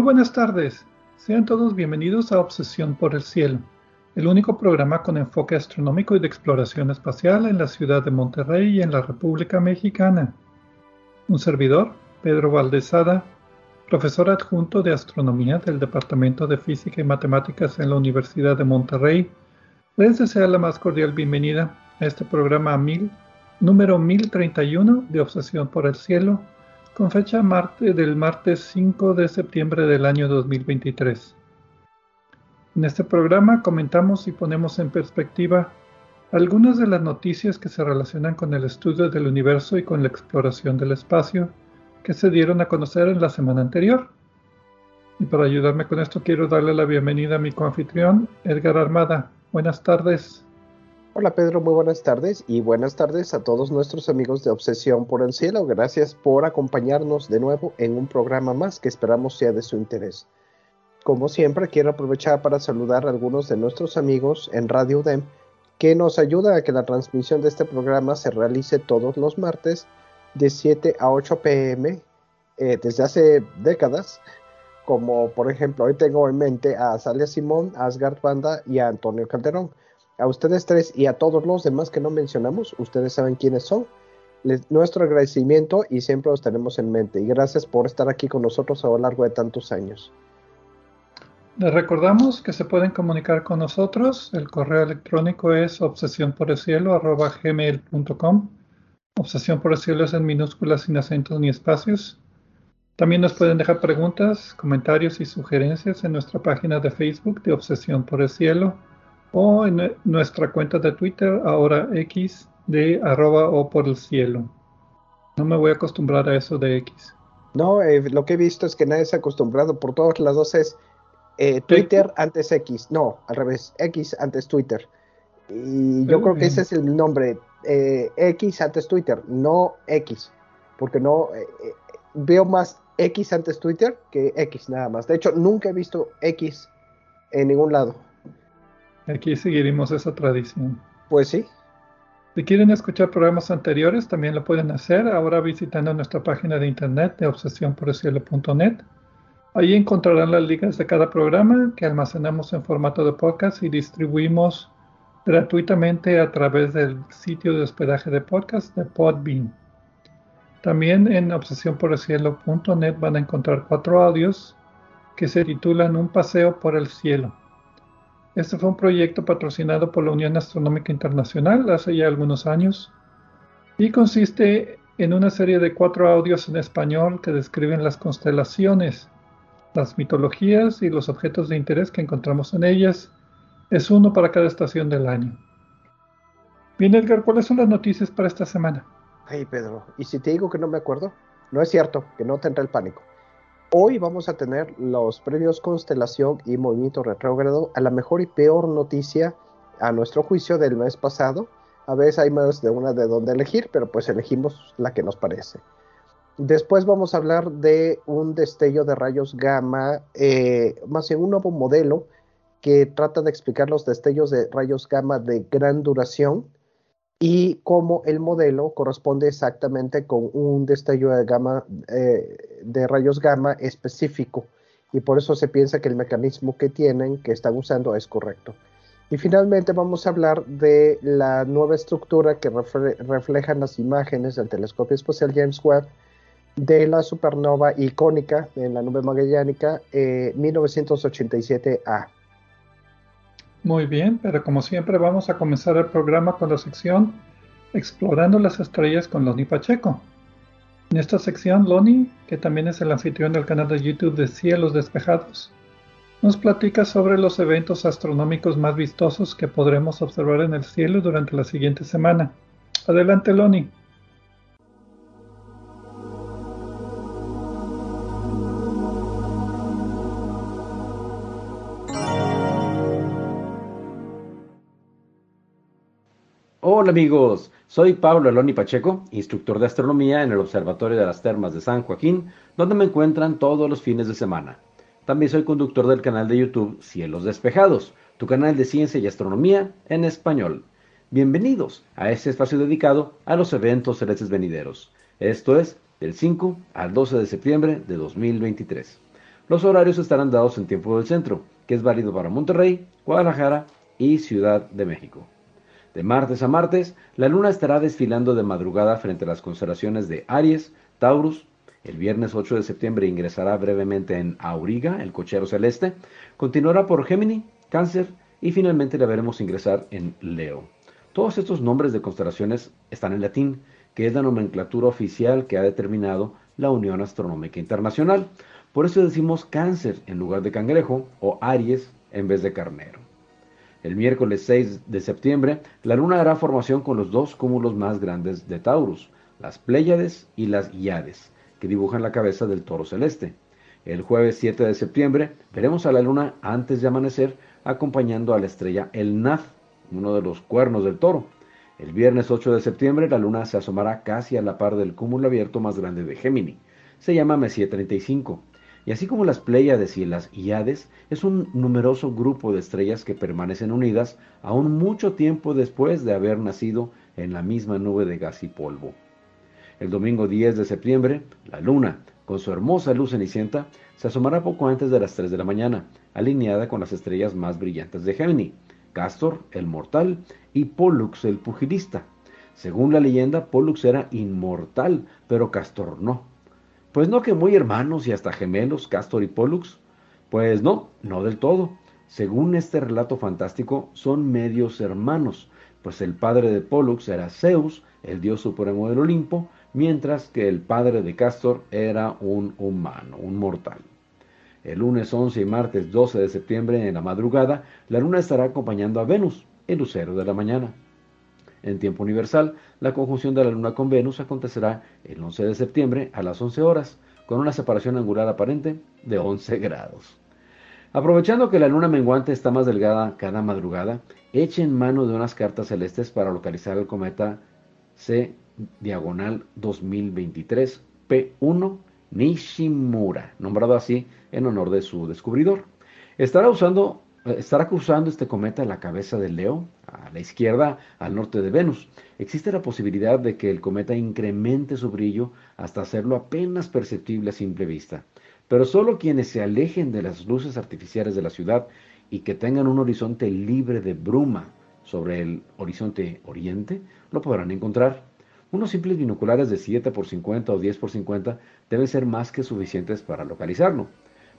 Muy buenas tardes. Sean todos bienvenidos a Obsesión por el Cielo, el único programa con enfoque astronómico y de exploración espacial en la ciudad de Monterrey y en la República Mexicana. Un servidor, Pedro Valdezada, profesor adjunto de astronomía del Departamento de Física y Matemáticas en la Universidad de Monterrey, les desea la más cordial bienvenida a este programa 1000, número 1031 de Obsesión por el Cielo con fecha del martes 5 de septiembre del año 2023. En este programa comentamos y ponemos en perspectiva algunas de las noticias que se relacionan con el estudio del universo y con la exploración del espacio que se dieron a conocer en la semana anterior. Y para ayudarme con esto quiero darle la bienvenida a mi coanfitrión, Edgar Armada. Buenas tardes. Hola Pedro, muy buenas tardes y buenas tardes a todos nuestros amigos de Obsesión por el Cielo. Gracias por acompañarnos de nuevo en un programa más que esperamos sea de su interés. Como siempre, quiero aprovechar para saludar a algunos de nuestros amigos en Radio UDEM que nos ayuda a que la transmisión de este programa se realice todos los martes de 7 a 8 pm eh, desde hace décadas. Como por ejemplo, hoy tengo en mente a Salia Simón, Asgard Banda y a Antonio Calderón a ustedes tres y a todos los demás que no mencionamos, ustedes saben quiénes son. nuestro agradecimiento y siempre los tenemos en mente. Y gracias por estar aquí con nosotros a lo largo de tantos años. Les recordamos que se pueden comunicar con nosotros. El correo electrónico es obsesión por el cielo gmail.com. Obsesión por el cielo es en minúsculas sin acentos ni espacios. También nos pueden dejar preguntas, comentarios y sugerencias en nuestra página de Facebook de Obsesión por el Cielo o en nuestra cuenta de Twitter, ahora X, de arroba o por el cielo. No me voy a acostumbrar a eso de X. No, eh, lo que he visto es que nadie se ha acostumbrado. Por todas las dos es eh, Twitter antes X. No, al revés, X antes Twitter. Y yo creo que ese es el nombre. Eh, X antes Twitter, no X. Porque no veo más X antes Twitter que X nada más. De hecho, nunca he visto X en ningún lado. Aquí seguiremos esa tradición. Pues sí. Si quieren escuchar programas anteriores, también lo pueden hacer ahora visitando nuestra página de internet de obsesiónporelcielo.net. Ahí encontrarán las ligas de cada programa que almacenamos en formato de podcast y distribuimos gratuitamente a través del sitio de hospedaje de podcast de Podbean. También en obsesiónporelcielo.net van a encontrar cuatro audios que se titulan Un paseo por el cielo. Este fue un proyecto patrocinado por la Unión Astronómica Internacional hace ya algunos años y consiste en una serie de cuatro audios en español que describen las constelaciones, las mitologías y los objetos de interés que encontramos en ellas. Es uno para cada estación del año. Bien, Edgar, ¿cuáles son las noticias para esta semana? Ay, Pedro, ¿y si te digo que no me acuerdo? No es cierto, que no tendrá el pánico. Hoy vamos a tener los premios Constelación y Movimiento Retrógrado a la mejor y peor noticia a nuestro juicio del mes pasado. A veces hay más de una de donde elegir, pero pues elegimos la que nos parece. Después vamos a hablar de un destello de rayos gamma, eh, más bien un nuevo modelo que trata de explicar los destellos de rayos gamma de gran duración y cómo el modelo corresponde exactamente con un destello eh, de rayos gamma específico y por eso se piensa que el mecanismo que tienen, que están usando, es correcto. Y finalmente vamos a hablar de la nueva estructura que reflejan las imágenes del telescopio espacial James Webb de la supernova icónica en la nube magellánica 1987A. Muy bien, pero como siempre vamos a comenzar el programa con la sección Explorando las estrellas con Loni Pacheco. En esta sección, Loni, que también es el anfitrión del canal de YouTube de Cielos Despejados, nos platica sobre los eventos astronómicos más vistosos que podremos observar en el cielo durante la siguiente semana. Adelante, Loni. Hola amigos, soy Pablo Aloni Pacheco, instructor de astronomía en el Observatorio de las Termas de San Joaquín, donde me encuentran todos los fines de semana. También soy conductor del canal de YouTube Cielos Despejados, tu canal de ciencia y astronomía en español. Bienvenidos a este espacio dedicado a los eventos celestes venideros. Esto es del 5 al 12 de septiembre de 2023. Los horarios estarán dados en tiempo del centro, que es válido para Monterrey, Guadalajara y Ciudad de México. De martes a martes, la luna estará desfilando de madrugada frente a las constelaciones de Aries, Taurus. El viernes 8 de septiembre ingresará brevemente en Auriga, el cochero celeste. Continuará por Gémini, Cáncer y finalmente la veremos ingresar en Leo. Todos estos nombres de constelaciones están en latín, que es la nomenclatura oficial que ha determinado la Unión Astronómica Internacional. Por eso decimos cáncer en lugar de cangrejo o Aries en vez de carnero. El miércoles 6 de septiembre, la luna hará formación con los dos cúmulos más grandes de Taurus, las Pléyades y las Iades, que dibujan la cabeza del toro celeste. El jueves 7 de septiembre veremos a la luna antes de amanecer acompañando a la estrella El Naz, uno de los cuernos del toro. El viernes 8 de septiembre la luna se asomará casi a la par del cúmulo abierto más grande de Gémini. Se llama Messier 35 y así como las Pléyades y las Iades, es un numeroso grupo de estrellas que permanecen unidas aún mucho tiempo después de haber nacido en la misma nube de gas y polvo. El domingo 10 de septiembre, la luna, con su hermosa luz cenicienta, se asomará poco antes de las 3 de la mañana, alineada con las estrellas más brillantes de Gémini, Castor, el mortal, y Pollux, el pugilista. Según la leyenda, Pollux era inmortal, pero Castor no. Pues no que muy hermanos y hasta gemelos, Castor y Pollux. Pues no, no del todo. Según este relato fantástico, son medios hermanos, pues el padre de Pollux era Zeus, el dios supremo del Olimpo, mientras que el padre de Castor era un humano, un mortal. El lunes 11 y martes 12 de septiembre en la madrugada, la luna estará acompañando a Venus, el lucero de la mañana. En tiempo universal, la conjunción de la Luna con Venus acontecerá el 11 de septiembre a las 11 horas, con una separación angular aparente de 11 grados. Aprovechando que la luna menguante está más delgada cada madrugada, echen mano de unas cartas celestes para localizar el cometa C diagonal 2023 P1 Nishimura, nombrado así en honor de su descubridor. Estará usando estará cruzando este cometa la cabeza del Leo, a la izquierda, al norte de Venus. Existe la posibilidad de que el cometa incremente su brillo hasta hacerlo apenas perceptible a simple vista. Pero solo quienes se alejen de las luces artificiales de la ciudad y que tengan un horizonte libre de bruma sobre el horizonte oriente, lo podrán encontrar. Unos simples binoculares de 7 por 50 o 10 por 50 deben ser más que suficientes para localizarlo.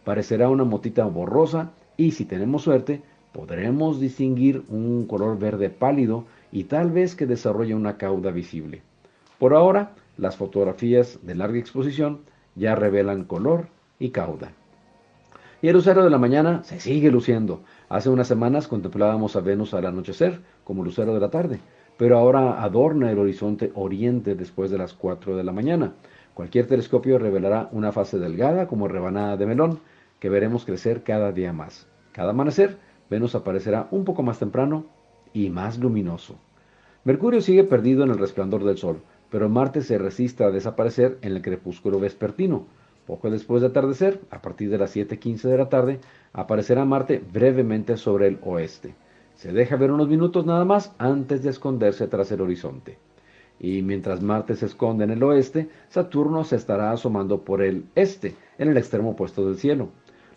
Parecerá una motita borrosa y si tenemos suerte, podremos distinguir un color verde pálido y tal vez que desarrolle una cauda visible. Por ahora, las fotografías de larga exposición ya revelan color y cauda. Y el lucero de la mañana se sigue luciendo. Hace unas semanas contemplábamos a Venus al anochecer como lucero de la tarde, pero ahora adorna el horizonte oriente después de las 4 de la mañana. Cualquier telescopio revelará una fase delgada como rebanada de melón que veremos crecer cada día más. Cada amanecer, Venus aparecerá un poco más temprano y más luminoso. Mercurio sigue perdido en el resplandor del Sol, pero Marte se resiste a desaparecer en el crepúsculo vespertino. Poco después de atardecer, a partir de las 7.15 de la tarde, aparecerá Marte brevemente sobre el oeste. Se deja ver unos minutos nada más antes de esconderse tras el horizonte. Y mientras Marte se esconde en el oeste, Saturno se estará asomando por el este, en el extremo opuesto del cielo.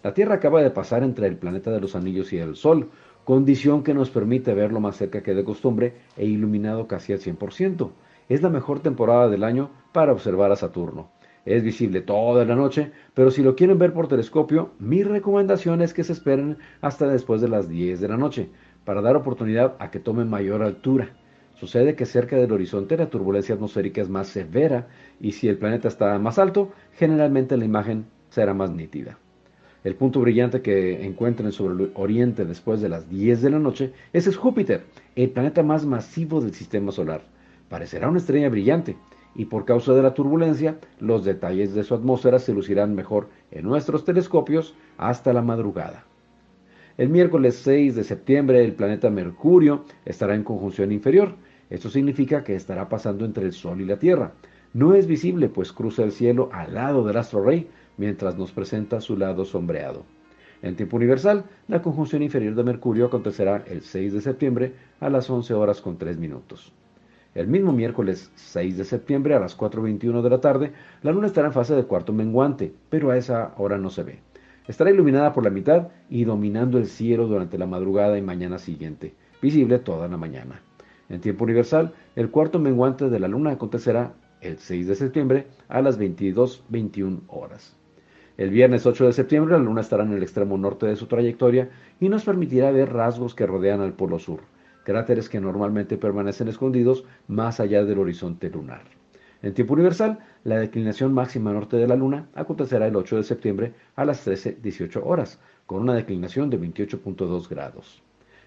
La Tierra acaba de pasar entre el planeta de los anillos y el Sol, condición que nos permite verlo más cerca que de costumbre e iluminado casi al 100%. Es la mejor temporada del año para observar a Saturno. Es visible toda la noche, pero si lo quieren ver por telescopio, mi recomendación es que se esperen hasta después de las 10 de la noche, para dar oportunidad a que tomen mayor altura. Sucede que cerca del horizonte la turbulencia atmosférica es más severa y si el planeta está más alto, generalmente la imagen será más nítida. El punto brillante que encuentren sobre el oriente después de las 10 de la noche, es Júpiter, el planeta más masivo del sistema solar. Parecerá una estrella brillante, y por causa de la turbulencia, los detalles de su atmósfera se lucirán mejor en nuestros telescopios hasta la madrugada. El miércoles 6 de septiembre el planeta Mercurio estará en conjunción inferior. Esto significa que estará pasando entre el Sol y la Tierra. No es visible, pues cruza el cielo al lado del astro rey mientras nos presenta su lado sombreado. En tiempo universal, la conjunción inferior de Mercurio acontecerá el 6 de septiembre a las 11 horas con 3 minutos. El mismo miércoles 6 de septiembre a las 4.21 de la tarde, la luna estará en fase de cuarto menguante, pero a esa hora no se ve. Estará iluminada por la mitad y dominando el cielo durante la madrugada y mañana siguiente, visible toda la mañana. En tiempo universal, el cuarto menguante de la luna acontecerá el 6 de septiembre a las 22.21 horas. El viernes 8 de septiembre la luna estará en el extremo norte de su trayectoria y nos permitirá ver rasgos que rodean al polo sur, cráteres que normalmente permanecen escondidos más allá del horizonte lunar. En tiempo universal, la declinación máxima norte de la Luna acontecerá el 8 de septiembre a las 13.18 horas, con una declinación de 28.2 grados.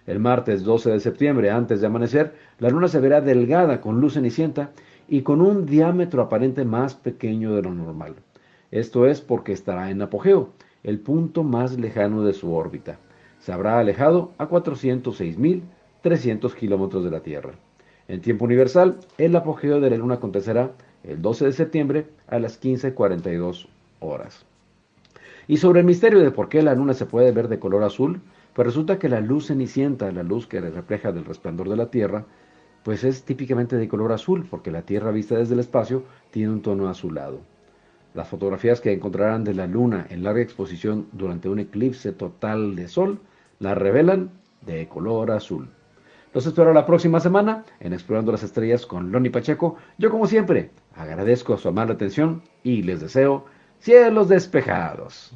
El martes 12 de septiembre, antes de amanecer, la Luna se verá delgada con luz cenicienta y con un diámetro aparente más pequeño de lo normal. Esto es porque estará en apogeo, el punto más lejano de su órbita. Se habrá alejado a 406.300 kilómetros de la Tierra. En tiempo universal, el apogeo de la Luna acontecerá el 12 de septiembre a las 15.42 horas. Y sobre el misterio de por qué la luna se puede ver de color azul, pues resulta que la luz cenicienta, la luz que refleja del resplandor de la Tierra, pues es típicamente de color azul, porque la Tierra vista desde el espacio tiene un tono azulado. Las fotografías que encontrarán de la luna en larga exposición durante un eclipse total de sol la revelan de color azul. Los espero la próxima semana en Explorando las Estrellas con Loni Pacheco. Yo como siempre agradezco su amable atención y les deseo cielos despejados.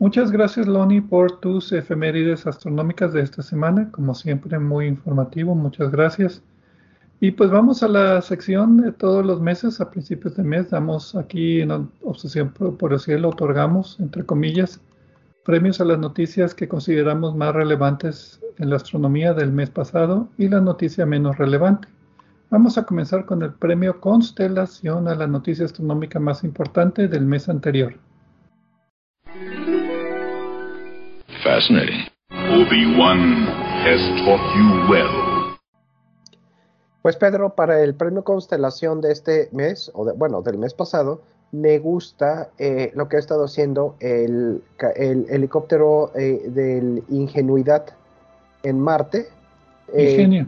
Muchas gracias Loni por tus efemérides astronómicas de esta semana. Como siempre, muy informativo. Muchas gracias. Y pues vamos a la sección de todos los meses, a principios de mes, damos aquí en Obsesión por el Cielo, otorgamos, entre comillas, premios a las noticias que consideramos más relevantes en la astronomía del mes pasado y la noticia menos relevante. Vamos a comenzar con el premio Constelación a la noticia astronómica más importante del mes anterior. Fascinating. Obi-Wan has taught you well. Pues Pedro, para el premio Constelación de este mes, o bueno, del mes pasado, me gusta eh, lo que ha estado haciendo el, helicóptero eh, del Ingenuidad en Marte. Eh, Ingenio.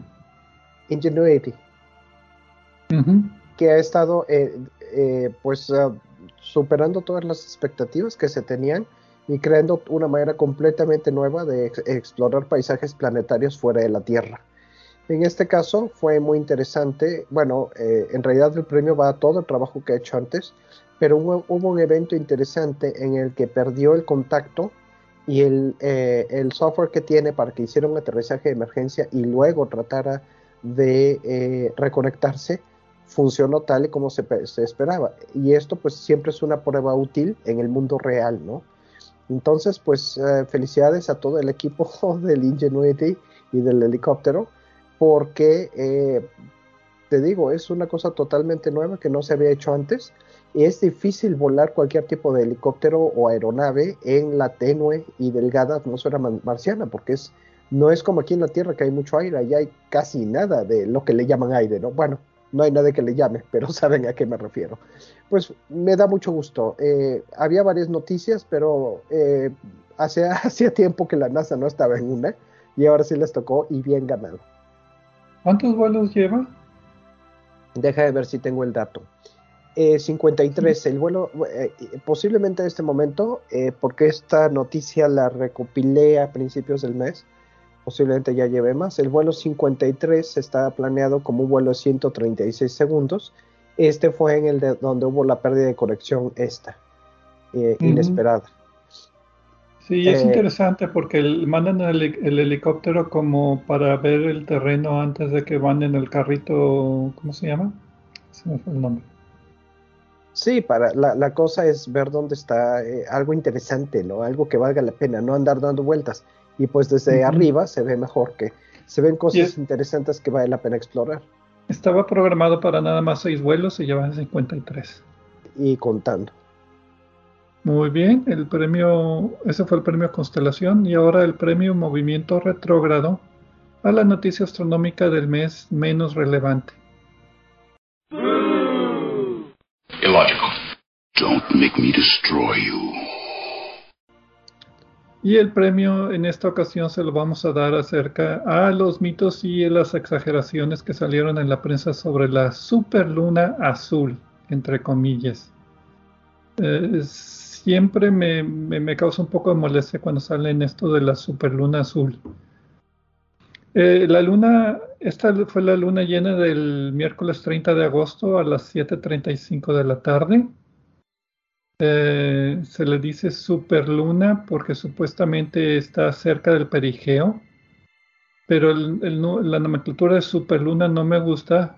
Ingenuity. Que ha estado pues ah, superando todas las expectativas que se tenían y creando una manera completamente nueva de explorar paisajes planetarios fuera de la Tierra. En este caso fue muy interesante. Bueno, eh, en realidad el premio va a todo el trabajo que ha hecho antes, pero hubo, un evento interesante en el que perdió el contacto y el, eh, el, software que tiene para que hiciera un aterrizaje de emergencia y luego tratara de eh, reconectarse funcionó tal y como se, se, esperaba. Y esto pues siempre es una prueba útil en el mundo real, ¿no? Entonces pues felicidades a todo el equipo del Ingenuity y del helicóptero porque, eh, te digo, es una cosa totalmente nueva que no se había hecho antes. Es difícil volar cualquier tipo de helicóptero o aeronave en la tenue y delgada atmósfera marciana, porque es, no es como aquí en la Tierra que hay mucho aire, allá hay casi nada de lo que le llaman aire, ¿no? Bueno, no hay nada que le llame, pero saben a qué me refiero. Pues me da mucho gusto. Eh, había varias noticias, pero eh, hacía tiempo que la NASA no estaba en una y ahora sí les tocó y bien ganado. ¿Cuántos vuelos lleva? Deja de ver si tengo el dato. 53, eh, el vuelo, eh, posiblemente en este momento, eh, porque esta noticia la recopilé a principios del mes, posiblemente ya lleve más. El vuelo 53 está planeado como un vuelo de 136 segundos. Este fue en el de donde hubo la pérdida de conexión esta, inesperada. Sí, es eh, interesante porque mandan el, helicóptero como para ver el terreno antes de que van en el carrito, ¿cómo se llama? Se me fue el nombre. Sí, para la, cosa es ver dónde está eh, algo interesante, ¿no? Algo que valga la pena, no andar dando vueltas. Y pues desde arriba se ve mejor que se ven cosas interesantes que vale la pena explorar. Estaba programado para nada más seis vuelos y llevan 53. y contando. Muy bien, el premio, ese fue el premio Constelación y ahora el premio Movimiento Retrógrado a la noticia astronómica del mes menos relevante. Illogical. Don't make me destroy you. Y el premio en esta ocasión se lo vamos a dar acerca a los mitos y las exageraciones que salieron en la prensa sobre la superluna azul, entre comillas. Eh, siempre me, causa un poco de molestia cuando salen esto de la superluna azul. Eh, la luna, esta fue la luna llena del miércoles 30 de agosto a las 7.35 de la tarde. Eh, se le dice superluna porque supuestamente está cerca del perigeo, pero la nomenclatura de superluna no me gusta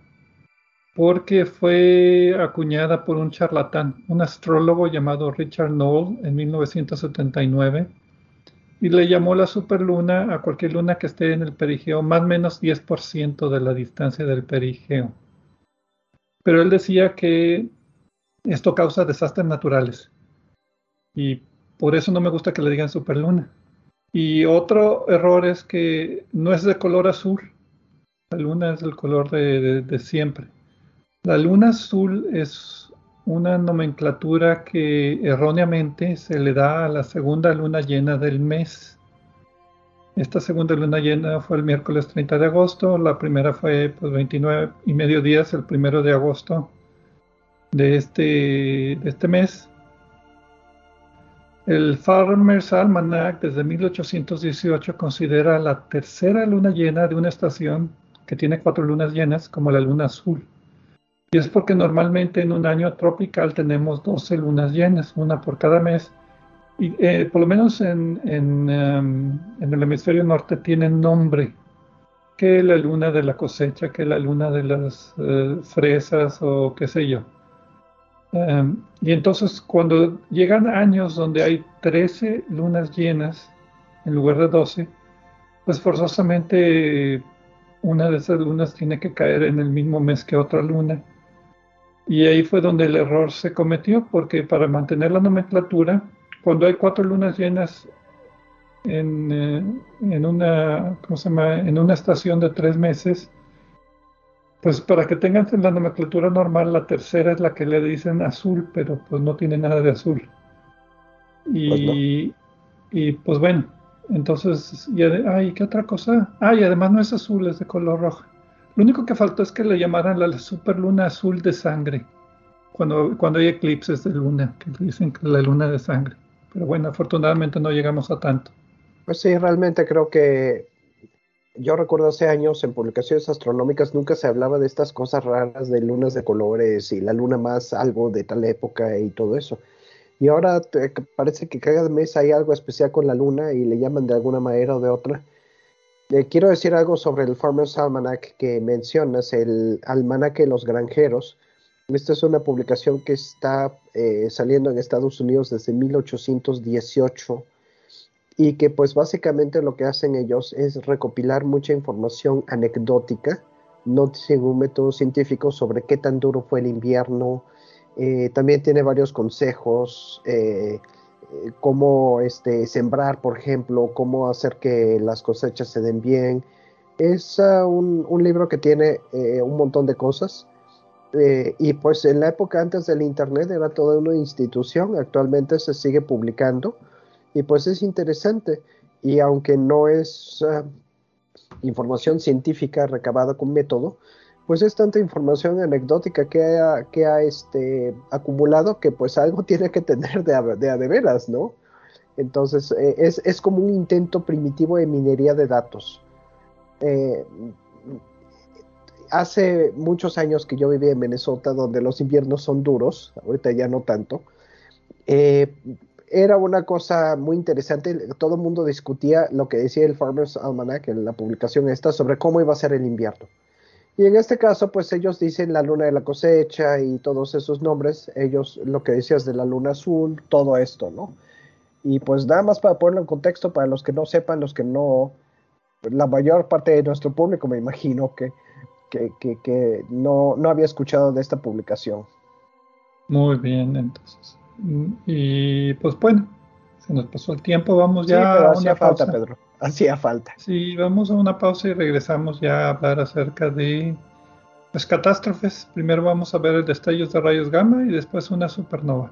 porque fue acuñada por un charlatán, un astrólogo llamado Richard Knoll en 1979, y le llamó la superluna a cualquier luna que esté en el perigeo más o menos 10% de la distancia del perigeo. Pero él decía que esto causa desastres naturales, y por eso no me gusta que le digan superluna. Y otro error es que no es de color azul, la luna es del color de siempre. La luna azul es una nomenclatura que erróneamente se le da a la segunda luna llena del mes. Esta segunda luna llena fue el miércoles 30 de agosto, la primera fue pues 29 y medio días el primero de agosto de este, de este mes. El Farmer's Almanac desde 1818 considera la tercera luna llena de una estación que tiene cuatro lunas llenas como la luna azul. Y es porque normalmente en un año tropical tenemos 12 lunas llenas, una por cada mes. Y eh, por lo menos en, em, en, el hemisferio norte tienen nombre, que la luna de la cosecha, que la luna de las eh, fresas o qué sé yo. Em, y entonces cuando llegan años donde hay 13 lunas llenas en lugar de 12, pues forzosamente una de esas lunas tiene que caer en el mismo mes que otra luna. Y ahí fue donde el error se cometió, porque para mantener la nomenclatura, cuando hay cuatro lunas llenas en, eh, en una estación de tres meses, pues para que tengan la nomenclatura normal, la tercera es la que le dicen azul, pero pues no tiene nada de azul. Y pues, y, pues bueno, entonces, y, ay, ¿qué otra cosa? Ah, y además no es azul, es de color rojo. Lo único que faltó es que le llamaran la superluna azul de sangre, cuando, cuando hay eclipses de luna, que dicen que la luna de sangre. Pero bueno, afortunadamente no llegamos a tanto. Pues sí, realmente creo que yo recuerdo hace años en publicaciones astronómicas nunca se hablaba de estas cosas raras de lunas de colores y la luna más algo de tal época y todo eso. Y ahora parece que cada mes hay algo especial con la luna y le llaman de alguna manera o de otra quiero decir algo sobre el Farmer's Almanac que mencionas, el Almanaque de los Granjeros. Esta es una publicación que está eh, saliendo en Estados Unidos desde 1818 y que pues básicamente lo que hacen ellos es recopilar mucha información anecdótica, no un método científico sobre qué tan duro fue el invierno. Eh, también tiene varios consejos eh, eh, cómo este, sembrar, por ejemplo, cómo hacer que las cosechas se den bien. Es ah, un, libro que tiene un montón de cosas. Y pues en la época antes del Internet era toda una institución, actualmente se sigue publicando y pues es interesante. Y aunque no es ah, información científica recabada con método, pues es tanta información anecdótica que ha, que ha este, acumulado que pues algo tiene que tener de a de, veras, ¿no? Entonces eh, es, es, como un intento primitivo de minería de datos. Eh, hace muchos años que yo vivía en Minnesota, donde los inviernos son duros, ahorita ya no tanto, eh, era una cosa muy interesante, todo el mundo discutía lo que decía el Farmer's Almanac en la publicación esta sobre cómo iba a ser el invierno. Y en este caso, pues ellos dicen la luna de la cosecha y todos esos nombres, ellos lo que decías de la luna azul, todo esto, ¿no? Y pues nada más para ponerlo en contexto, para los que no sepan, los que no, la mayor parte de nuestro público me imagino que, que, no, no había escuchado de esta publicación. Muy bien, entonces. Mm, Y pues bueno, se nos pasó el tiempo, vamos ya sí, pero a hacía una falta, pausa. Pedro. Hacía falta. Sí, vamos a una pausa y regresamos ya a hablar acerca de las catástrofes. Primero vamos a ver el destellos de rayos gamma y después una supernova.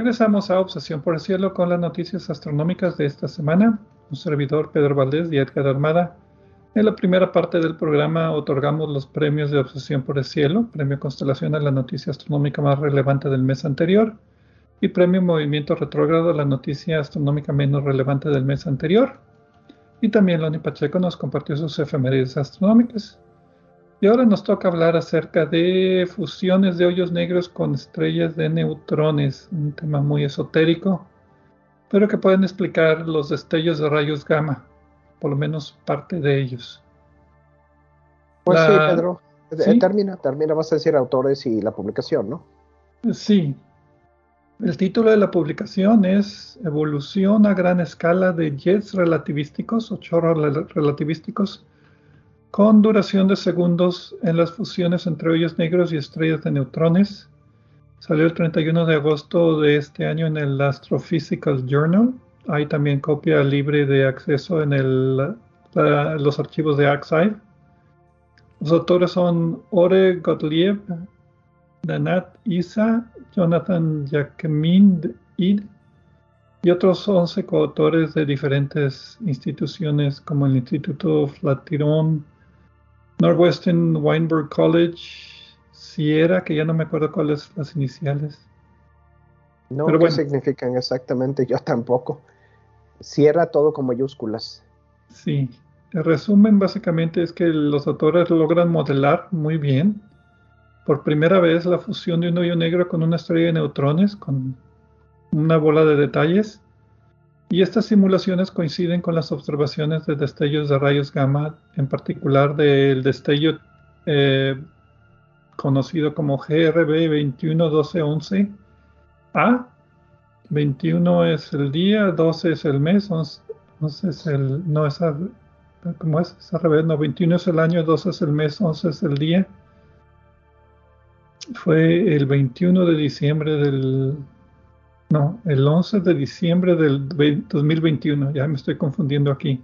Regresamos a Obsesión por el Cielo con las noticias astronómicas de esta semana. Un servidor Pedro Valdés y Edgar Armada. En la primera parte del programa otorgamos los premios de Obsesión por el Cielo, Premio Constelación a la noticia astronómica más relevante del mes anterior y Premio Movimiento Retrógrado a la noticia astronómica menos relevante del mes anterior. Y también Loni Pacheco nos compartió sus efemérides astronómicas. Y ahora nos toca hablar acerca de fusiones de hoyos negros con estrellas de neutrones, un tema muy esotérico, pero que pueden explicar los destellos de rayos gamma, por lo menos parte de ellos. Pues La- sí, Pedro. Eh, ¿Sí? Termina, termina, vas a decir autores y la publicación, ¿no? Sí. El título de la publicación es Evolución a gran escala de jets relativísticos o chorros rel- relativísticos con duración de segundos en las fusiones entre hoyos negros y estrellas de neutrones. Salió el 31 de agosto de este año en el Astrophysical Journal. Hay también copia libre de acceso en el- la- los archivos de Archive. Los autores son Ore Gottlieb, Danat Isa, Jonathan Jacquemin Id y otros 11 coautores de diferentes instituciones como el Instituto Flatiron, Northwestern Weinberg College, Sierra, que ya no me acuerdo cuáles las iniciales. No, Pero ¿qué bueno. significan exactamente? Yo tampoco. Cierra todo con mayúsculas. Sí, el resumen básicamente es que los autores logran modelar muy bien por primera vez la fusión de un hoyo negro con una estrella de neutrones, con una bola de detalles. Y estas simulaciones coinciden con las observaciones de destellos de rayos gamma, en particular del destello eh, conocido como GRB 211211A. 21 es el día, 12 es el mes, 11, 11 es el... No, es al, ¿cómo es? Es al revés, no, 21 es el año, 12 es el mes, 11 es el día. Fue el 21 de diciembre del... No, el 11 de diciembre del ve- 2021, ya me estoy confundiendo aquí.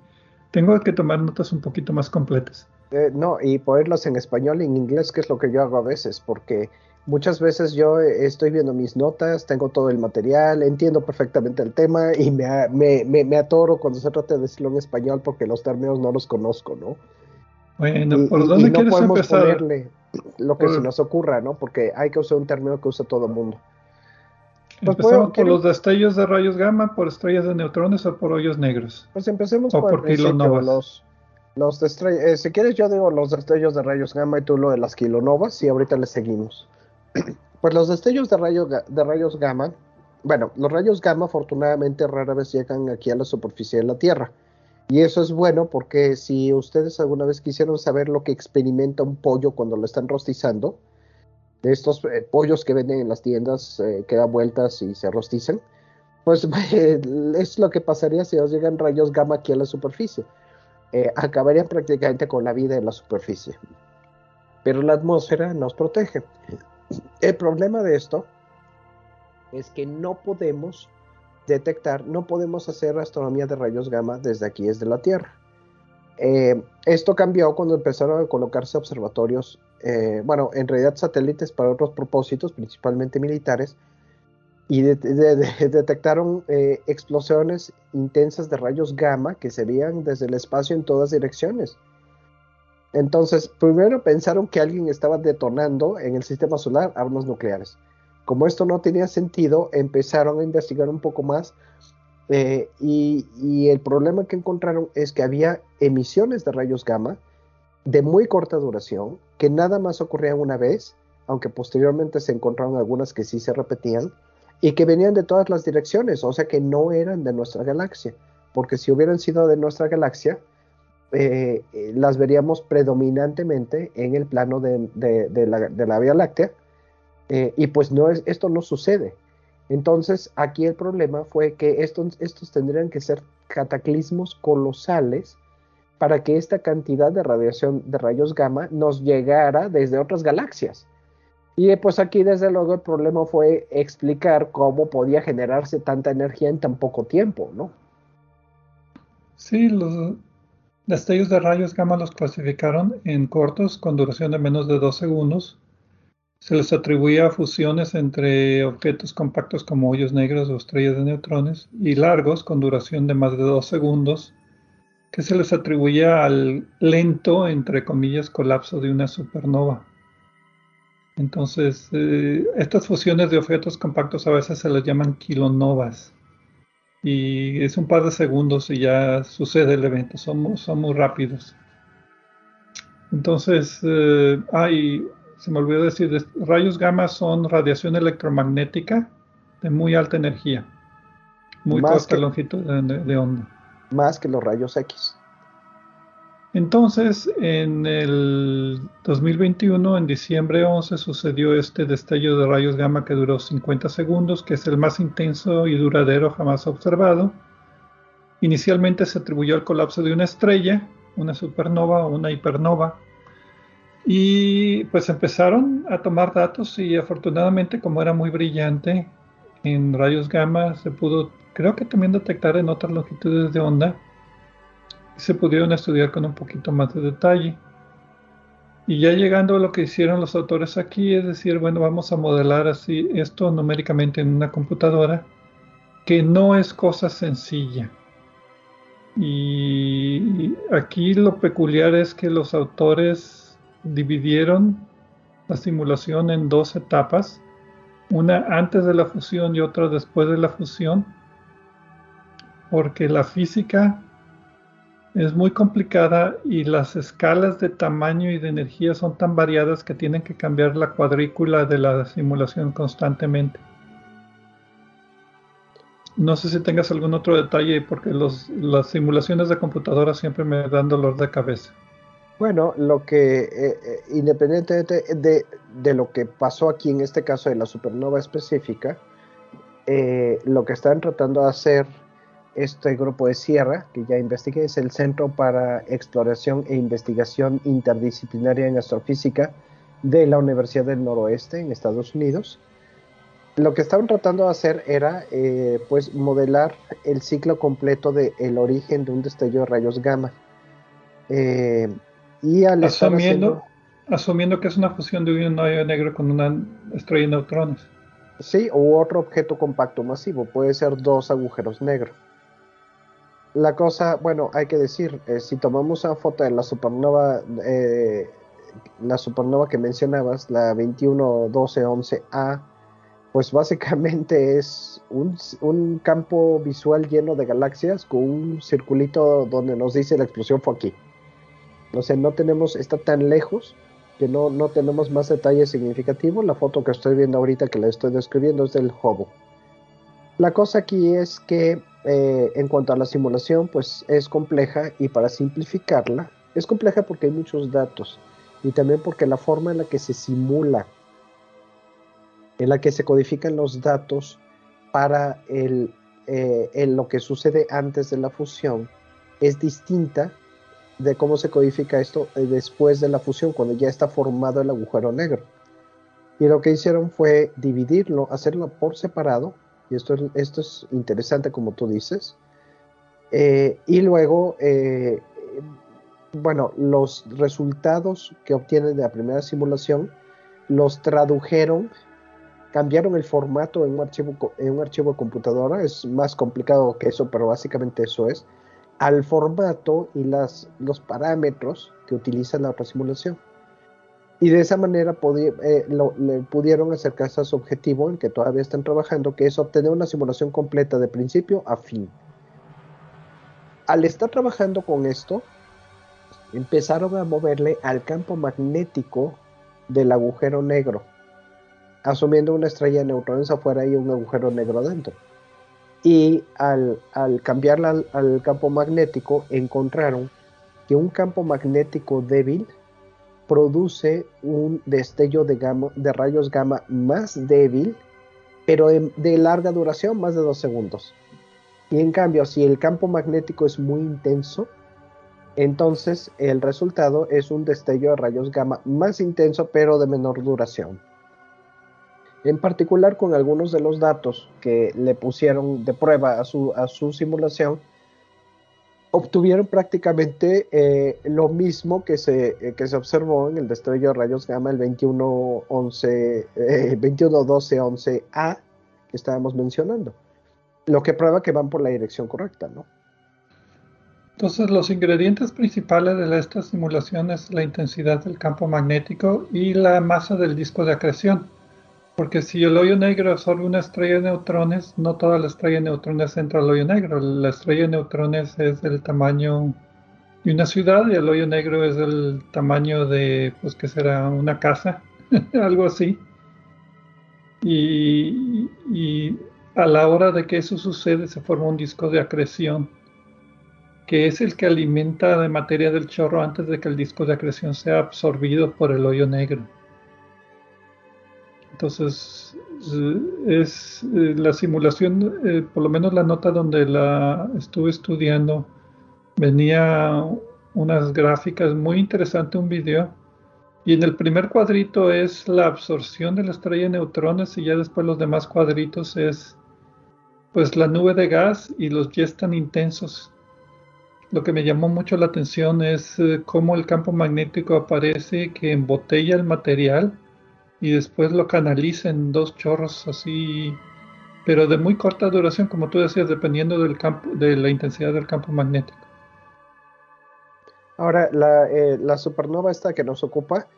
Tengo que tomar notas un poquito más completas. Eh, no, y ponerlos en español y en inglés, que es lo que yo hago a veces, porque muchas veces yo eh, estoy viendo mis notas, tengo todo el material, entiendo perfectamente el tema y me, me, me, me atoro cuando se trata de decirlo en español porque los términos no los conozco, ¿no? Bueno, Y, ¿por y- dónde y no quieres podemos empezar? ponerle lo que Por- se nos ocurra, ¿no? Porque hay que usar un término que usa todo el mundo. Pues, Empezamos por los destellos de rayos gamma, por estrellas de neutrones o por hoyos negros. Pues empecemos O por kilonovas. los, Los eh, si quieres yo digo los destellos de rayos gamma y tú lo de las kilonovas y ahorita le seguimos. pues los destellos de, rayos de rayos gamma, bueno, los rayos gamma afortunadamente rara vez llegan aquí a la superficie de la Tierra. Y eso es bueno porque si ustedes alguna vez quisieron saber lo que experimenta un pollo cuando lo están rostizando, estos eh, pollos que venden en las tiendas eh, que dan vueltas y se rostizan, pues es lo que pasaría si nos llegan rayos gamma aquí a la superficie. Eh, acabarían prácticamente con la vida en la superficie. Pero la atmósfera nos protege. El problema de esto es que no podemos detectar, no podemos hacer astronomía de rayos gamma desde aquí, desde la Tierra. Eh, esto cambió cuando empezaron a colocarse observatorios, eh, bueno, en realidad satélites para otros propósitos, principalmente militares, y detectaron eh, explosiones intensas de rayos gamma que se veían desde el espacio en todas direcciones. Entonces, primero pensaron que alguien estaba detonando en el sistema solar armas nucleares. Como esto no tenía sentido, empezaron a investigar un poco más eh, y, el problema que encontraron es que había emisiones de rayos gamma de muy corta duración, que nada más ocurrían una vez, aunque posteriormente se encontraron algunas que sí se repetían, y que venían de todas las direcciones, o sea que no eran de nuestra galaxia, porque si hubieran sido de nuestra galaxia, eh, eh, las veríamos predominantemente en el plano de, la, Vía Láctea, y pues no es, esto no sucede. Entonces, aquí el problema fue que estos, tendrían que ser cataclismos colosales para que esta cantidad de radiación de rayos gamma nos llegara desde otras galaxias. Y pues aquí desde luego el problema fue explicar cómo podía generarse tanta energía en tan poco tiempo, ¿no? Sí, los destellos de rayos gamma los clasificaron en cortos con duración de menos de dos segundos se les atribuía fusiones entre objetos compactos como hoyos negros o estrellas de neutrones y largos con duración de más de dos segundos, que se les atribuía al lento, entre comillas, colapso de una supernova. Entonces, eh, estas fusiones de objetos compactos a veces se les llaman kilonovas. Y es un par de segundos y ya sucede el evento, son, son muy rápidos. Entonces, eh, hay se me olvidó decir, rayos gamma son radiación electromagnética de muy alta energía, muy corta longitud de, onda. Más que los rayos X. Entonces, en el 2021, en diciembre 11, sucedió este destello de rayos gamma que duró 50 segundos, que es el más intenso y duradero jamás observado. Inicialmente se atribuyó al colapso de una estrella, una supernova o una hipernova, y pues empezaron a tomar datos y afortunadamente como era muy brillante en rayos gamma se pudo, creo que también detectar en otras longitudes de onda. Se pudieron estudiar con un poquito más de detalle. Y ya llegando a lo que hicieron los autores aquí, es decir, bueno, vamos a modelar así esto numéricamente en una computadora, que no es cosa sencilla. Y aquí lo peculiar es que los autores dividieron la simulación en dos etapas, una antes de la fusión y otra después de la fusión, porque la física es muy complicada y las escalas de tamaño y de energía son tan variadas que tienen que cambiar la cuadrícula de la simulación constantemente. No sé si tengas algún otro detalle porque las simulaciones de computadora siempre me dan dolor de cabeza. Bueno, lo que, eh, eh, independientemente de, lo que pasó aquí en este caso de la supernova específica, eh, lo que están tratando de hacer este grupo de Sierra, que ya investigué, es el Centro para Exploración e Investigación Interdisciplinaria en Astrofísica de la Universidad del Noroeste en Estados Unidos. Lo que estaban tratando de hacer era pues modelar el ciclo completo del origen de un destello de rayos gamma. Y asumiendo, asumiendo que es una fusión de un hoyo negro con una estrella de neutrones. Sí, o otro objeto compacto masivo, puede ser dos agujeros negros. La cosa, bueno, hay que decir, eh, si tomamos una foto de la supernova, eh, la supernova que mencionabas, la 211211A, pues básicamente es un, un, campo visual lleno de galaxias con un circulito donde nos dice la explosión fue aquí. O sea, no tenemos, está tan lejos que no, no tenemos más detalles significativos. La foto que estoy viendo ahorita, que la estoy describiendo, es del Hubble. La cosa aquí es que eh, en cuanto a la simulación, pues es compleja y para simplificarla, es compleja porque hay muchos datos y también porque la forma en la que se simula, en la que se codifican los datos para el, eh, lo que sucede antes de la fusión, es distinta de cómo se codifica esto eh, después de la fusión, cuando ya está formado el agujero negro. Y lo que hicieron fue dividirlo, hacerlo por separado, y esto es, esto es interesante como tú dices, eh, y luego, eh, bueno, los resultados que obtienen de la primera simulación los tradujeron, cambiaron el formato en un archivo, en un archivo de computadora, es más complicado que eso, pero básicamente eso es, al formato y las, los parámetros que utiliza la otra simulación. Y de esa manera eh, le pudieron acercarse a su objetivo, en que todavía están trabajando, que es obtener una simulación completa de principio a fin. Al estar trabajando con esto, empezaron a moverle al campo magnético del agujero negro, asumiendo una estrella de afuera y un agujero negro adentro y al, cambiarla al, campo magnético encontraron que un campo magnético débil produce un destello de, de rayos gamma más débil, pero de, larga duración, más de dos segundos. Y en cambio, si el campo magnético es muy intenso, entonces el resultado es un destello de rayos gamma más intenso, pero de menor duración en particular con algunos de los datos que le pusieron de prueba a su, a su simulación, obtuvieron prácticamente eh, lo mismo que se, eh, que se observó en el destello de rayos gamma el 2111, eh, 211211A que estábamos mencionando. Lo que prueba que van por la dirección correcta, ¿no? Entonces, los ingredientes principales de esta simulación es la intensidad del campo magnético y la masa del disco de acreción. Porque si el hoyo negro absorbe una estrella de neutrones, no toda la estrella de neutrones entra al hoyo negro. La estrella de neutrones es del tamaño de una ciudad y el hoyo negro es del tamaño de, pues que será una casa, algo así. Y, a la hora de que eso sucede se forma un disco de acreción, que es el que alimenta de materia del chorro antes de que el disco de acreción sea absorbido por el hoyo negro. Entonces, eh, es eh, la simulación, eh, por lo menos la nota donde la estuve estudiando, venía unas gráficas muy interesante, un video. Y en el primer cuadrito es la absorción de la estrella de neutrones y ya después los demás cuadritos es pues la nube de gas y los jets tan intensos. Lo que me llamó mucho la atención es cómo el campo magnético aparece que embotella el material y después lo canaliza en dos chorros así, pero de muy corta duración, como tú decías, dependiendo del campo, de la intensidad del campo magnético. Ahora, la, eh, la supernova esta que nos ocupa,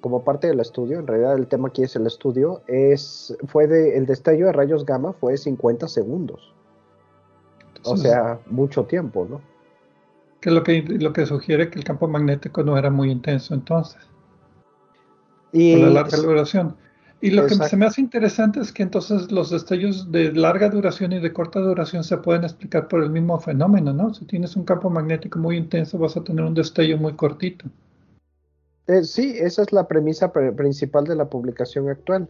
como parte del estudio, en realidad el tema aquí es el estudio, es, fue de, el destello de rayos gamma fue 50 segundos. o sea, mucho tiempo, ¿no? Que lo que lo que sugiere que el campo magnético no era muy intenso entonces. Y, la larga duración. Y lo que se me hace interesante es que entonces los destellos de larga duración y de corta duración se pueden explicar por el mismo fenómeno, ¿no? Si tienes un campo magnético muy intenso vas a tener un destello muy cortito. Eh, sí, esa es la premisa principal de la publicación actual.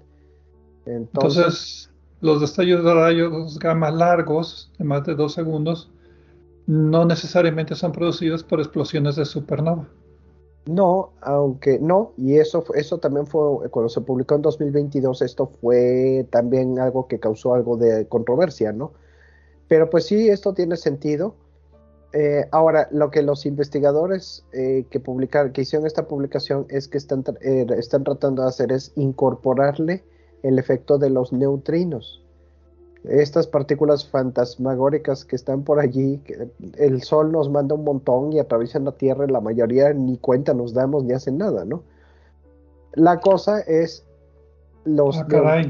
Entonces, los destellos de rayos gamma largos, de más de dos segundos, no necesariamente son producidos por explosiones de supernova. No, aunque no, y eso, eso también fue, cuando se publicó en 2022, esto fue también algo que causó algo de controversia, ¿no? Pero pues sí, esto tiene sentido. Eh, ahora, lo que los investigadores eh, que, publicar, que hicieron esta publicación es que están, eh, están tratando de hacer es incorporarle el efecto de los neutrinos estas partículas fantasmagóricas que están por allí, que el Sol nos manda un montón y atraviesan la Tierra, y la mayoría ni cuenta nos damos ni hacen nada, ¿no? La cosa es los... Ah,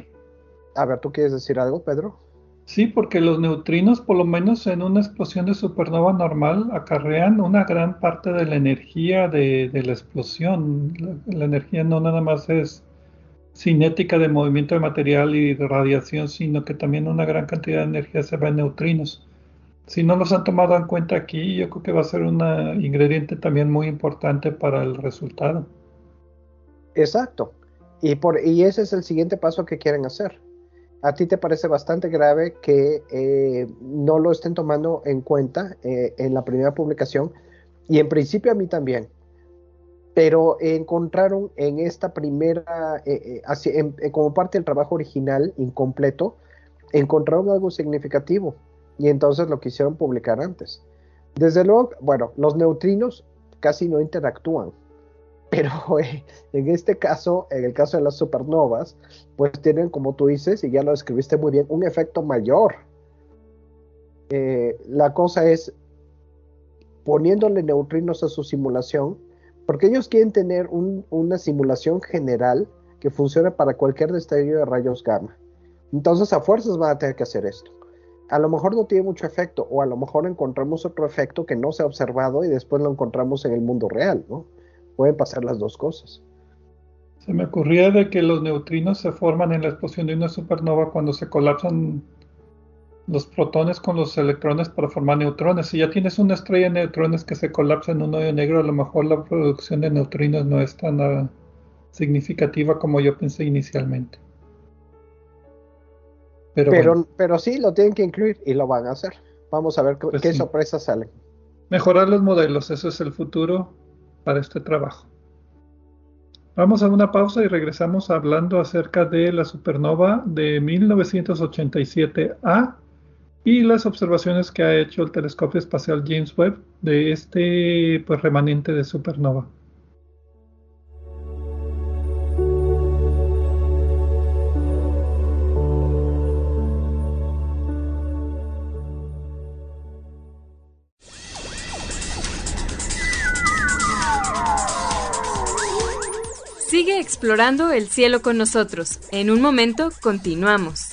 a ver, ¿tú quieres decir algo, Pedro? Sí, porque los neutrinos, por lo menos en una explosión de supernova normal, acarrean una gran parte de la energía de, la explosión. La, energía no nada más es cinética de movimiento de material y de radiación, sino que también una gran cantidad de energía se va en neutrinos. Si no los han tomado en cuenta aquí, yo creo que va a ser un ingrediente también muy importante para el resultado. Exacto. Y, por, y ese es el siguiente paso que quieren hacer a ti te parece bastante grave que eh, no lo estén tomando en cuenta eh, en la primera publicación y en principio a mí también. Pero encontraron en esta primera, eh, como parte del trabajo original incompleto, encontraron algo significativo y entonces lo quisieron publicar antes. Desde luego, bueno, los neutrinos casi no interactúan pero eh, en este caso, en el caso de las supernovas, pues tienen, como tú dices, y ya lo describiste muy bien, un efecto mayor. Eh, la cosa es poniéndole neutrinos a su simulación, porque ellos quieren tener una simulación general que funcione para cualquier destello de rayos gamma. Entonces a fuerzas van a tener que hacer esto. A lo mejor no tiene mucho efecto, o a lo mejor encontramos otro efecto que no se ha observado y después lo encontramos en el mundo real, ¿no? Pueden pasar las dos cosas. Se me ocurría de que los neutrinos se forman en la explosión de una supernova cuando se colapsan los protones con los electrones para formar neutrones. Si ya tienes una estrella de neutrones que se colapsa en un hoyo negro, a lo mejor la producción de neutrinos no es tan ah, significativa como yo pensé inicialmente. Pero, pero, sí, lo tienen que incluir y lo van a hacer. Vamos a ver qué pues sorpresas salen. Mejorar los modelos, eso es el futuro para este trabajo. Vamos a una pausa y regresamos hablando acerca de la supernova de 1987A y las observaciones que ha hecho el telescopio espacial James Webb de este pues, remanente de supernova. Sigue explorando el cielo con nosotros. En un momento continuamos.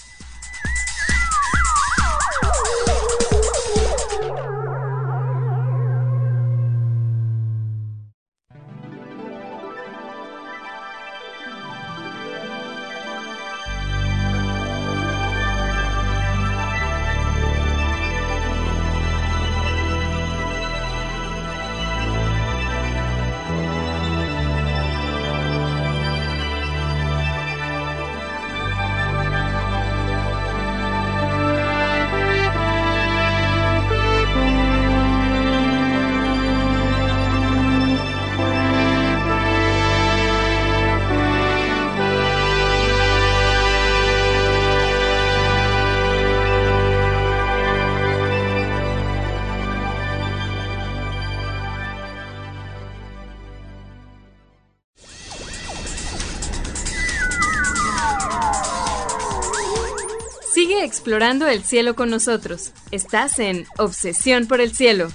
Explorando el cielo con nosotros. Estás en Obsesión por el Cielo.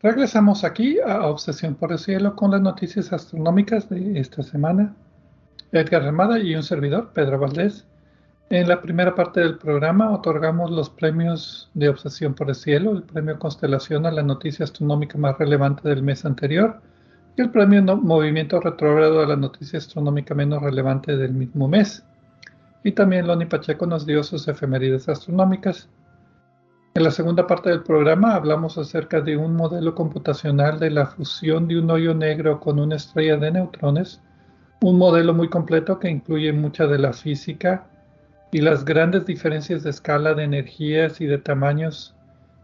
Regresamos aquí a Obsesión por el Cielo con las noticias astronómicas de esta semana. Edgar Ramada y un servidor, Pedro Valdés. En la primera parte del programa otorgamos los premios de Obsesión por el Cielo, el premio Constelación a la noticia astronómica más relevante del mes anterior y el premio Movimiento Retrógrado a la noticia astronómica menos relevante del mismo mes. Y también Loni Pacheco nos dio sus efemérides astronómicas. En la segunda parte del programa hablamos acerca de un modelo computacional de la fusión de un hoyo negro con una estrella de neutrones un modelo muy completo que incluye mucha de la física y las grandes diferencias de escala de energías y de tamaños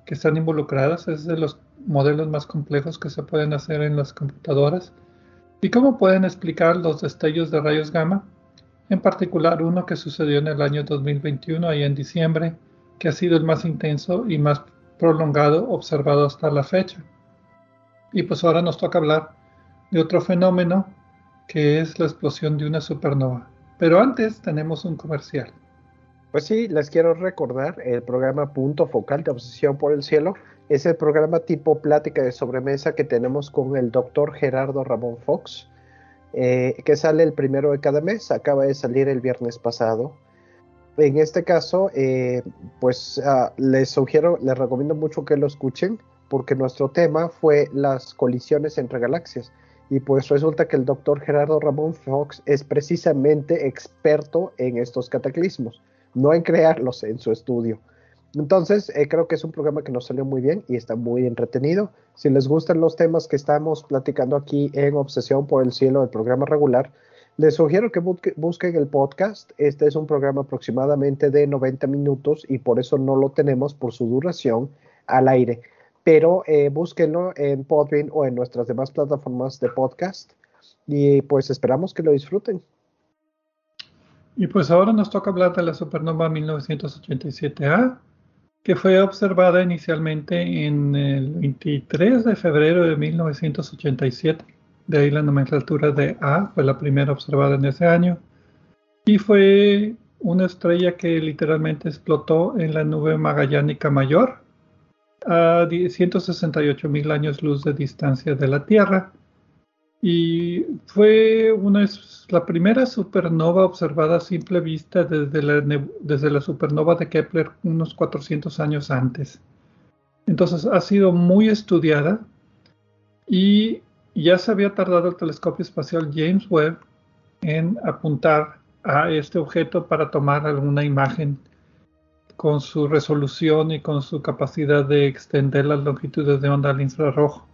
que están involucradas. Es de los modelos más complejos que se pueden hacer en las computadoras. ¿Y cómo pueden explicar los destellos de rayos gamma? En particular uno que sucedió en el año 2021, ahí en diciembre, que ha sido el más intenso y más prolongado observado hasta la fecha. Y pues ahora nos toca hablar de otro fenómeno que es la explosión de una supernova. Pero antes tenemos un comercial. Pues sí, les quiero recordar el programa Punto Focal de Obsesión por el Cielo. Es el programa tipo plática de sobremesa que tenemos con el doctor Gerardo Ramón Fox, eh, que sale el primero de cada mes. Acaba de salir el viernes pasado. En este caso, eh, pues uh, les sugiero, les recomiendo mucho que lo escuchen, porque nuestro tema fue las colisiones entre galaxias. Y pues resulta que el doctor Gerardo Ramón Fox es precisamente experto en estos cataclismos, no en crearlos en su estudio. Entonces, eh, creo que es un programa que nos salió muy bien y está muy entretenido. Si les gustan los temas que estamos platicando aquí en Obsesión por el Cielo, el programa regular, les sugiero que busquen el podcast. Este es un programa aproximadamente de 90 minutos y por eso no lo tenemos por su duración al aire pero eh, búsquenlo en Podbean o en nuestras demás plataformas de podcast y pues esperamos que lo disfruten. Y pues ahora nos toca hablar de la supernova 1987A, que fue observada inicialmente en el 23 de febrero de 1987. De ahí la nomenclatura de A, fue la primera observada en ese año. Y fue una estrella que literalmente explotó en la nube magallánica mayor, a 168 mil años luz de distancia de la Tierra y fue una, la primera supernova observada a simple vista desde la, desde la supernova de Kepler unos 400 años antes. Entonces ha sido muy estudiada y ya se había tardado el telescopio espacial James Webb en apuntar a este objeto para tomar alguna imagen con su resolución y con su capacidad de extender las longitudes de onda al infrarrojo.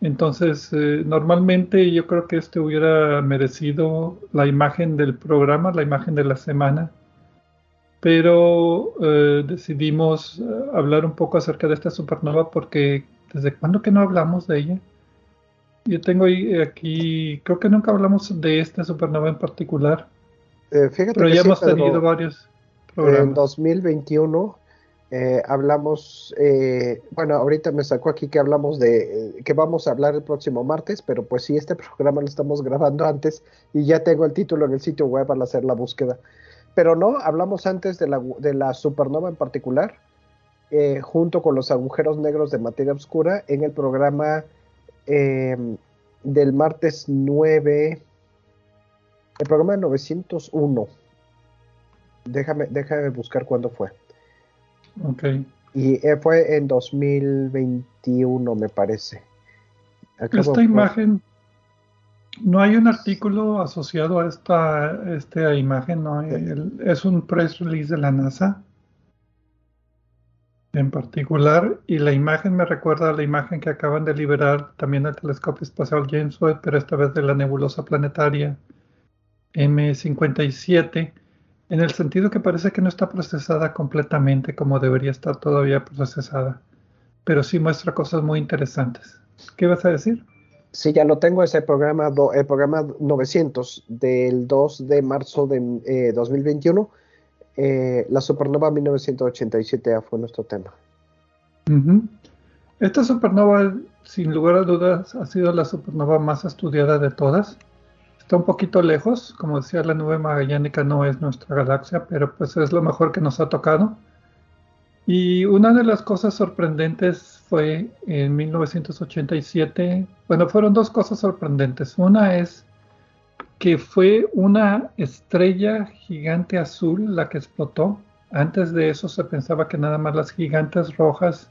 Entonces, eh, normalmente yo creo que este hubiera merecido la imagen del programa, la imagen de la semana, pero eh, decidimos eh, hablar un poco acerca de esta supernova porque desde cuándo que no hablamos de ella. Yo tengo aquí, creo que nunca hablamos de esta supernova en particular, pero ya hemos tenido varios. En 2021 eh, hablamos, eh, bueno, ahorita me sacó aquí que hablamos de, que vamos a hablar el próximo martes, pero pues sí, este programa lo estamos grabando antes y ya tengo el título en el sitio web al hacer la búsqueda. Pero no, hablamos antes de la, de la supernova en particular, eh, junto con los agujeros negros de materia oscura en el programa del martes 9, el programa 901 Déjame, déjame buscar cuándo fue. Ok. Y eh, fue en 2021, me parece. esta imagen, no hay un artículo asociado a esta, esta imagen, no, es un press release de la NASA en particular, y la imagen me recuerda a la imagen que acaban de liberar también el telescopio espacial James Webb, pero esta vez de la nebulosa planetaria M57 en el sentido que parece que no está procesada completamente como debería estar todavía procesada, pero sí muestra cosas muy interesantes. ¿Qué vas a decir? Sí, ya lo tengo, ese programa, el programa 900 del 2 de marzo de 2021. Eh, eh, la supernova 1987 fue nuestro tema. Esta supernova, sin lugar a dudas, ha sido la supernova más estudiada de todas. Está un poquito lejos, como decía, la nube magallánica no es nuestra galaxia, pero pues es lo mejor que nos ha tocado. Y una de las cosas sorprendentes fue en 1987, bueno, fueron dos cosas sorprendentes. Una es que fue una estrella gigante azul la que explotó. Antes de eso se pensaba que nada más las gigantes rojas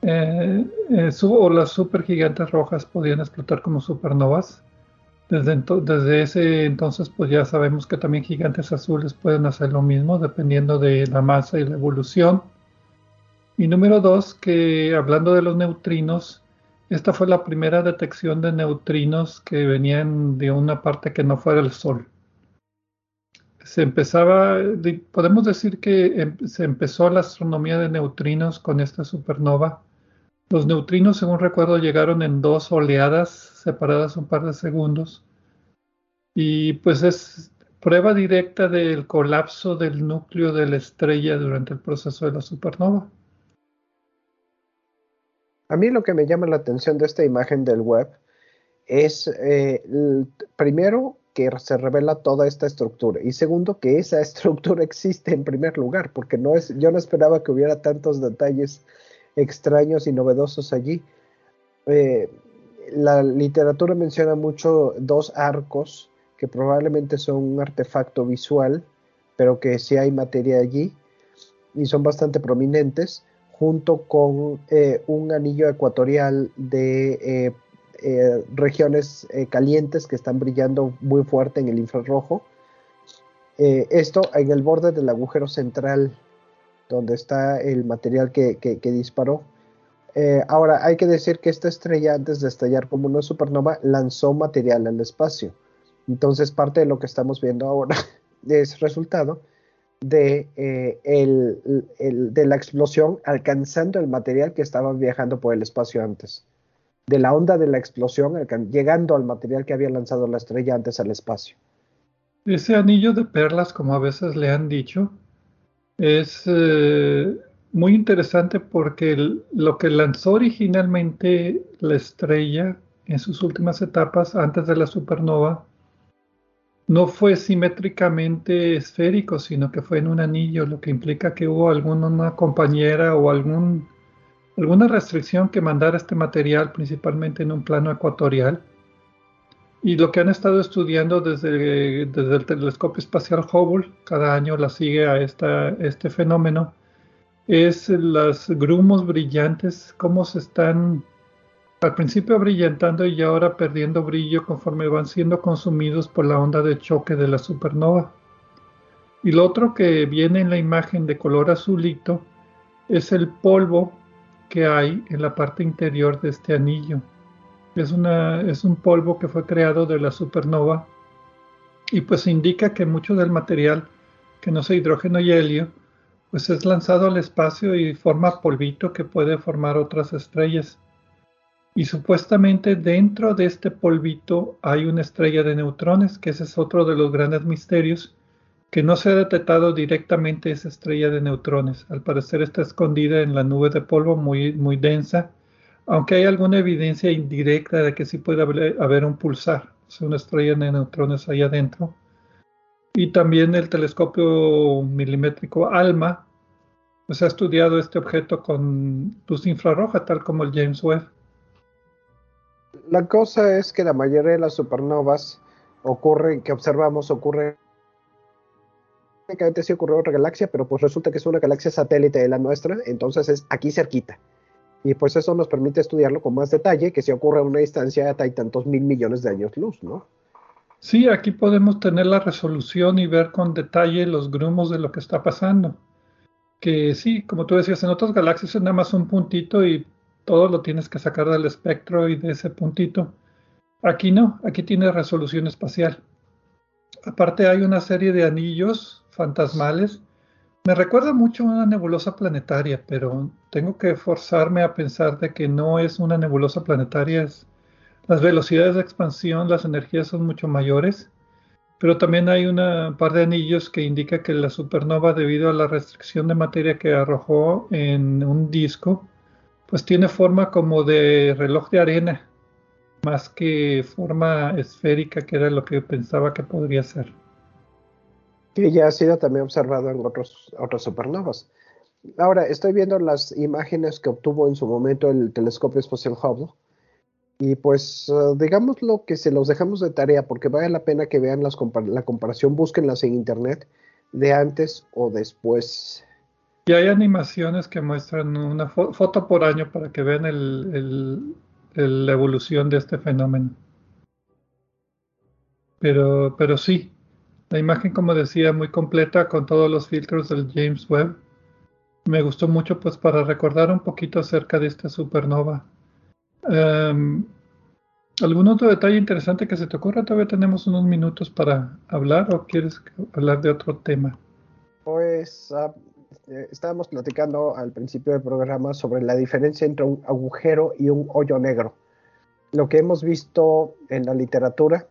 eh, eh, o las supergigantes rojas podían explotar como supernovas. Desde, ese entonces, pues ya sabemos que también gigantes azules pueden hacer lo mismo dependiendo de la masa y la evolución. Y número dos, que hablando de los neutrinos, esta fue la primera detección de neutrinos que venían de una parte que no fuera el Sol. Se empezaba, podemos decir que em, se empezó la astronomía de neutrinos con esta supernova. Los neutrinos, según recuerdo, llegaron en dos oleadas separadas un par de segundos. Y pues es prueba directa del colapso del núcleo de la estrella durante el proceso de la supernova. A mí lo que me llama la atención de esta imagen del web es, eh, primero, que se revela toda esta estructura. Y segundo, que esa estructura existe en primer lugar, porque no es, yo no esperaba que hubiera tantos detalles extraños y novedosos allí. Eh, la literatura menciona mucho dos arcos que probablemente son un artefacto visual, pero que sí hay materia allí y son bastante prominentes, junto con eh, un anillo ecuatorial de eh, regiones calientes que están brillando muy fuerte en el infrarrojo. esto en el borde del agujero central, donde está el material que, que disparó. ahora, hay que decir que esta estrella, antes de estallar como una supernova, lanzó material al espacio. Entonces, parte de lo que estamos viendo ahora es resultado de, eh, de la explosión alcanzando el material que estaba viajando por el espacio antes. De la onda de la explosión llegando al material que había lanzado la estrella antes al espacio. Ese anillo de perlas, como a veces le han dicho, es eh, muy interesante porque lo que lanzó originalmente la estrella en sus últimas etapas antes de la supernova no fue simétricamente esférico, sino que fue en un anillo, lo que implica que hubo alguna compañera o algún, alguna restricción que mandara este material principalmente en un plano ecuatorial. Y lo que han estado estudiando desde, el telescopio espacial Hubble, cada año la sigue a este fenómeno, es los grumos brillantes, cómo se están al principio brillantando y ahora perdiendo brillo conforme van siendo consumidos por la onda de choque de la supernova. Y lo otro que viene en la imagen de color azulito es el polvo que hay en la parte interior de este anillo. Es, una, es un polvo que fue creado de la supernova y pues indica que mucho del material, que no es hidrógeno y helio, pues es lanzado al espacio y forma polvito que puede formar otras estrellas. Y supuestamente dentro de este polvito hay una estrella de neutrones, que ese es otro de los grandes misterios, que no se ha detectado directamente esa estrella de neutrones. Al parecer está escondida en la nube de polvo muy, muy densa, aunque hay alguna evidencia indirecta de que sí puede haber, un pulsar, o una estrella de neutrones ahí adentro. Y también el telescopio milimétrico ALMA pues ha estudiado este objeto con luz infrarroja, tal como el James Webb la cosa es que la mayoría de las supernovas que observamos, ocurren únicamente sí ocurrió otra galaxia, pero pues resulta que es una galaxia satélite de la nuestra, entonces es aquí cerquita. Y pues eso nos permite estudiarlo con más detalle, que si ocurre a una distancia de tantos mil millones de años luz, ¿no? Sí, aquí podemos tener la resolución y ver con detalle los grumos de lo que está pasando. Que sí, como tú decías, en otras galaxias es nada más un puntito y todo lo tienes que sacar del espectro y de ese puntito. Aquí no, aquí tiene resolución espacial. Aparte hay una serie de anillos fantasmales. Me recuerda mucho a una nebulosa planetaria, pero tengo que forzarme a pensar de que no es una nebulosa planetaria. las velocidades de expansión, las energías son mucho mayores, pero también hay un par de anillos que indica que la supernova, debido a la restricción de materia que arrojó en un disco, pues tiene forma como de reloj de arena, más que forma esférica, que era lo que pensaba que podría ser. Que ya ha sido también observado en otros, otras supernovas. Ahora, estoy viendo las imágenes que obtuvo en su momento el telescopio espacial Hubble. Y pues, uh, digamos lo que se los dejamos de tarea, porque vale la pena que vean las la comparación, búsquenlas en internet de antes o después y hay animaciones que muestran una foto por año para que vean la evolución de este fenómeno. Pero, pero sí, la imagen, como decía, muy completa con todos los filtros del James Webb. Me gustó mucho pues para recordar un poquito acerca de esta supernova. Um, ¿Algún otro detalle interesante que se te ocurra? Todavía tenemos unos minutos para hablar o quieres hablar de otro tema. Pues eh, estábamos platicando al principio del programa sobre la diferencia entre un agujero y un hoyo negro. Lo que hemos visto en la literatura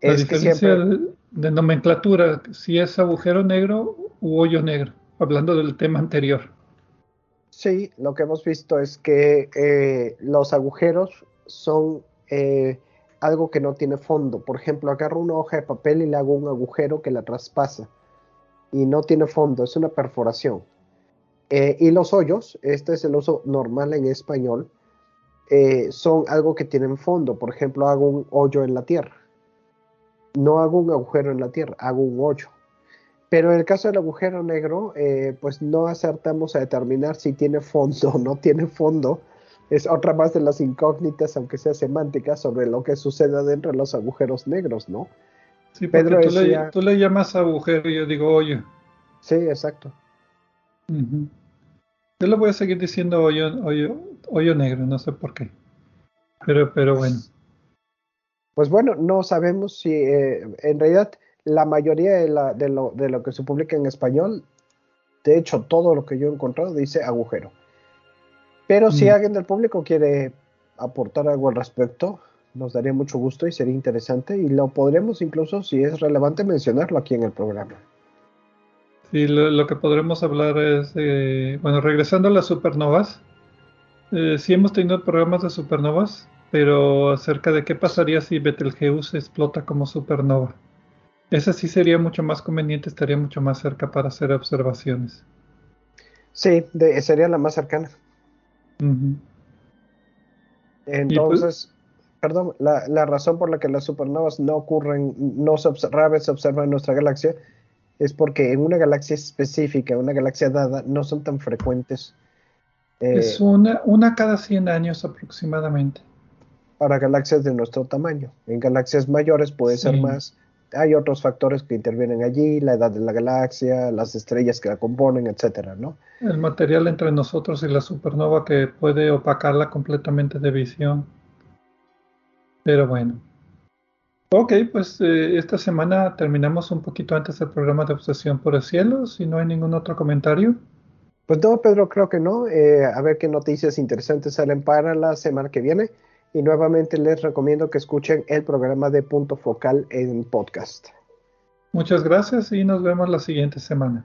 es que siempre... de nomenclatura, si es agujero negro u hoyo negro, hablando del tema anterior. Sí, lo que hemos visto es que eh, los agujeros son eh, algo que no tiene fondo. Por ejemplo, agarro una hoja de papel y le hago un agujero que la traspasa y no tiene fondo, es una perforación. Eh, y los hoyos, este es el uso normal en español, son algo que tienen fondo. Por ejemplo, hago un hoyo en la tierra. No hago un agujero en la tierra, hago un hoyo. Pero en el caso del agujero negro, eh, pues no acertamos a determinar si tiene fondo o no tiene fondo. Es otra más de las incógnitas, aunque sea semántica, sobre lo que sucede dentro de los agujeros negros, ¿no? Sí, Pedro tú, le, tú, le, llamas agujero y yo digo hoyo. Sí, exacto. Yo le voy a seguir diciendo hoyo, hoyo, hoyo negro, no sé por qué. Pero, pero bueno. Pues bueno, no sabemos si eh, en realidad la mayoría de, la, de, lo, de, lo, que se publica en español, de hecho todo lo que yo he encontrado dice agujero. Pero si mm. alguien del público quiere aportar algo al respecto, nos daría mucho gusto y sería interesante y lo podremos incluso, si es relevante, mencionarlo aquí en el programa. Sí, lo, que podremos hablar es, eh, bueno, regresando a las supernovas, eh, sí hemos tenido programas de supernovas, pero acerca de qué pasaría si Betelgeuse explota como supernova. Esa sí sería mucho más conveniente, estaría mucho más cerca para hacer observaciones. Sí, sería la más cercana. Entonces, perdón, la, razón por la que las supernovas no ocurren, no se rara se observan en nuestra galaxia, es porque en una galaxia específica, una galaxia dada, no son tan frecuentes. Eh, es una, una cada 100 años aproximadamente. Para galaxias de nuestro tamaño. En galaxias mayores puede ser más. Hay otros factores que intervienen allí, la edad de la galaxia, las estrellas que la componen, etcétera, ¿no? El material entre nosotros y la supernova que puede opacarla completamente de visión. Pero bueno. Ok, pues eh, esta semana terminamos un poquito antes del programa de Obsesión por el Cielo, si no hay ningún otro comentario. Pues no, Pedro, creo que no. Eh, a ver qué noticias interesantes salen para la semana que viene. Y nuevamente les recomiendo que escuchen el programa de Punto Focal en podcast. Muchas gracias y nos vemos la siguiente semana.